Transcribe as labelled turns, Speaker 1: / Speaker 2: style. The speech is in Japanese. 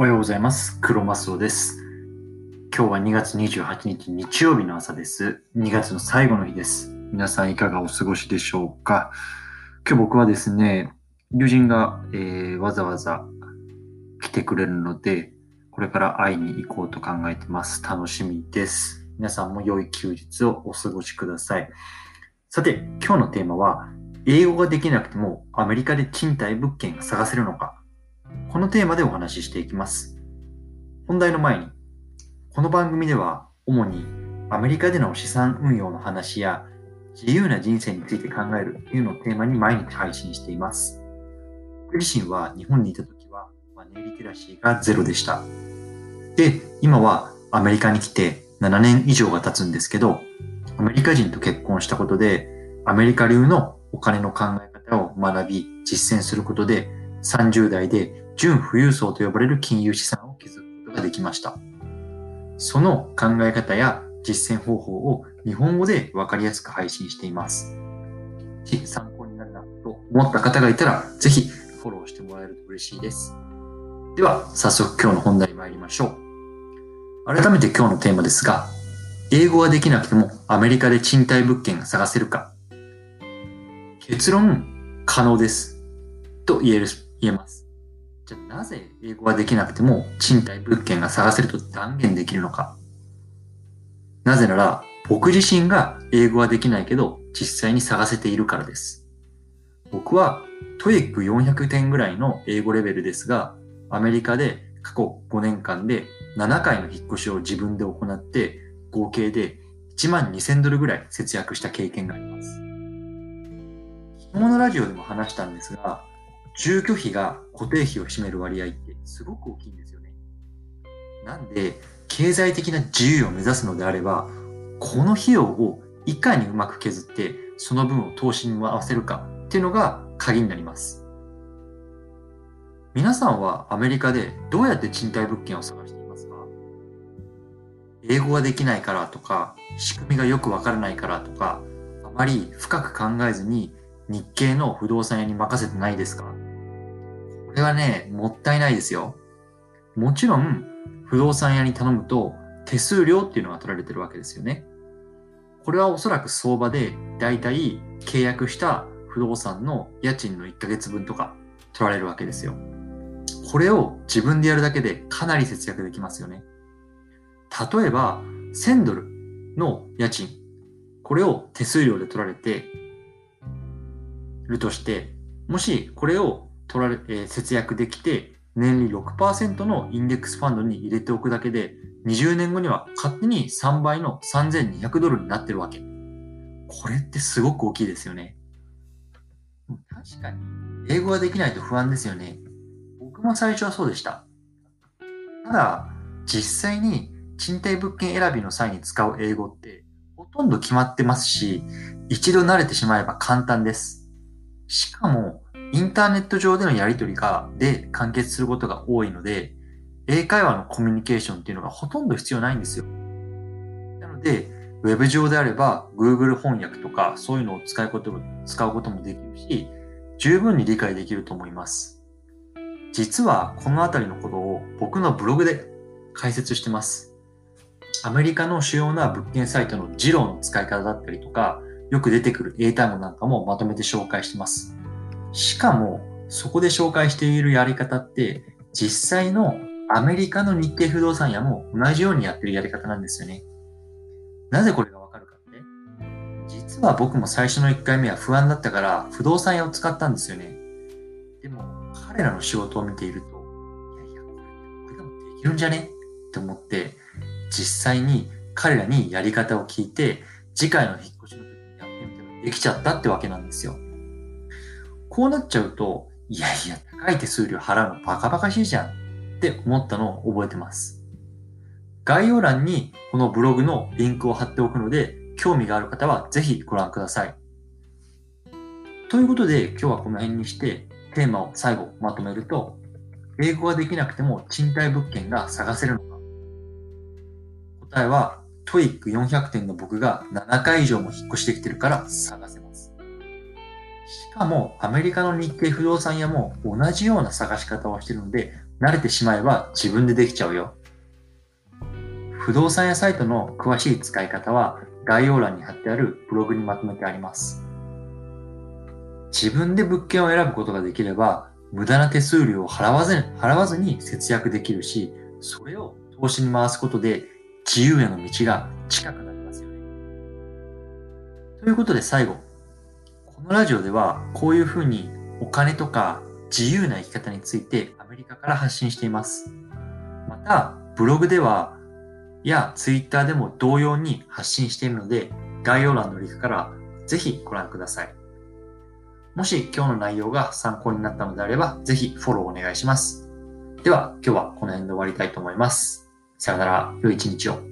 Speaker 1: おはようございます。黒マスオです。今日は2月28日日曜日の朝です。2月の最後の日です。皆さんいかがお過ごしでしょうか今日僕はですね、友人が、えーわざわざ来てくれるので、これから会いに行こうと考えてます。楽しみです。皆さんも良い休日をお過ごしください。さて、今日のテーマは、英語ができなくてもアメリカで賃貸物件が探せるのかこのテーマでお話ししていきます。本題の前に、この番組では主にアメリカでの資産運用の話や自由な人生について考えるというのをテーマに毎日配信しています。僕自身は日本にいた時はマネーリテラシーがゼロでした。で、今はアメリカに来て7年以上が経つんですけど、アメリカ人と結婚したことでアメリカ流のお金の考え方を学び実践することで30代で純富裕層と呼ばれる金融資産を築くことができました。その考え方や実践方法を日本語でわかりやすく配信しています。もし参考になるなと思った方がいたら、ぜひフォローしてもらえると嬉しいです。では、早速今日の本題に参りましょう。改めて今日のテーマですが、英語ができなくてもアメリカで賃貸物件が探せるか結論、可能です。と言える、言えます。じゃあなぜ英語ができなくても賃貸物件が探せると断言できるのかなぜなら、僕自身が英語はできないけど実際に探せているからです。僕は TOEIC400 点ぐらいの英語レベルですが、アメリカで過去5年間で7回の引っ越しを自分で行って、合計で1万2000ドルぐらい節約した経験があります。昨日のラジオでも話したんですが、住居費が固定費を占める割合ってすごく大きいんですよね。なんで、経済的な自由を目指すのであれば、この費用をいかにうまく削って、その分を投資に回せるかっていうのが鍵になります。皆さんはアメリカでどうやって賃貸物件を探していますか？英語ができないからとか、仕組みがよくわからないからとか、あまり深く考えずに日系の不動産屋に任せてないですか？これはね、もったいないですよ。もちろん、不動産屋に頼むと手数料っていうのが取られてるわけですよね。これはおそらく相場でだいたい契約した不動産の家賃の1ヶ月分とか取られるわけですよ。これを自分でやるだけでかなり節約できますよね。例えば、1000ドルの家賃。これを手数料で取られてるとして、もしこれを取られ、えー節約できて、年利6%のインデックスファンドに入れておくだけで、20年後には勝手に3倍の3200ドルになってるわけ。これってすごく大きいですよね。確かに、英語ができないと不安ですよね。僕も最初はそうでした。ただ、実際に賃貸物件選びの際に使う英語ってほとんど決まってますし、一度慣れてしまえば簡単です。しかも、インターネット上でのやり取りが、で完結することが多いので、英会話のコミュニケーションっていうのがほとんど必要ないんですよ。なので、ウェブ上であれば Google 翻訳とかそういうのを使うことも、使うこともできるし、十分に理解できると思います。実はこのあたりのことを僕のブログで解説してます。アメリカの主要な物件サイトのジローの使い方だったりとか、よく出てくる英単語なんかもまとめて紹介してます。しかも、そこで紹介しているやり方って、実際のアメリカの日系不動産屋も同じようにやってるやり方なんですよね。なぜこれがわかるかって実は僕も最初の1回目は不安だったから不動産屋を使ったんですよね。でも、彼らの仕事を見ていると、いやいや、これでもできるんじゃね？って思って、実際に彼らにやり方を聞いて、次回の引っ越しの時にやってみたらできちゃったってわけなんですよ。こうなっちゃうと、いやいや、高い手数料払うのバカバカしいじゃんって思ったのを覚えてます。概要欄にこのブログのリンクを貼っておくので、興味がある方はぜひご覧ください。ということで、今日はこの辺にして、テーマを最後まとめると、英語ができなくても賃貸物件が探せるのか答えは、TOEIC400 点の僕が7回以上も引っ越してきてるから探せます。しかも、アメリカの日系不動産屋も同じような探し方をしているので、慣れてしまえば自分でできちゃうよ。不動産屋サイトの詳しい使い方は概要欄に貼ってあるブログにまとめてあります。自分で物件を選ぶことができれば無駄な手数料を払わず払わずに節約できるし、それを投資に回すことで自由への道が近くなりますよね。ということで最後、このラジオではこういうふうにお金とか自由な生き方についてアメリカから発信しています。また、ブログではやツイッターでも同様に発信しているので、概要欄のリンクからぜひご覧ください。もし今日の内容が参考になったのであれば、ぜひフォローお願いします。では、今日はこの辺で終わりたいと思います。さよなら、良い一日を。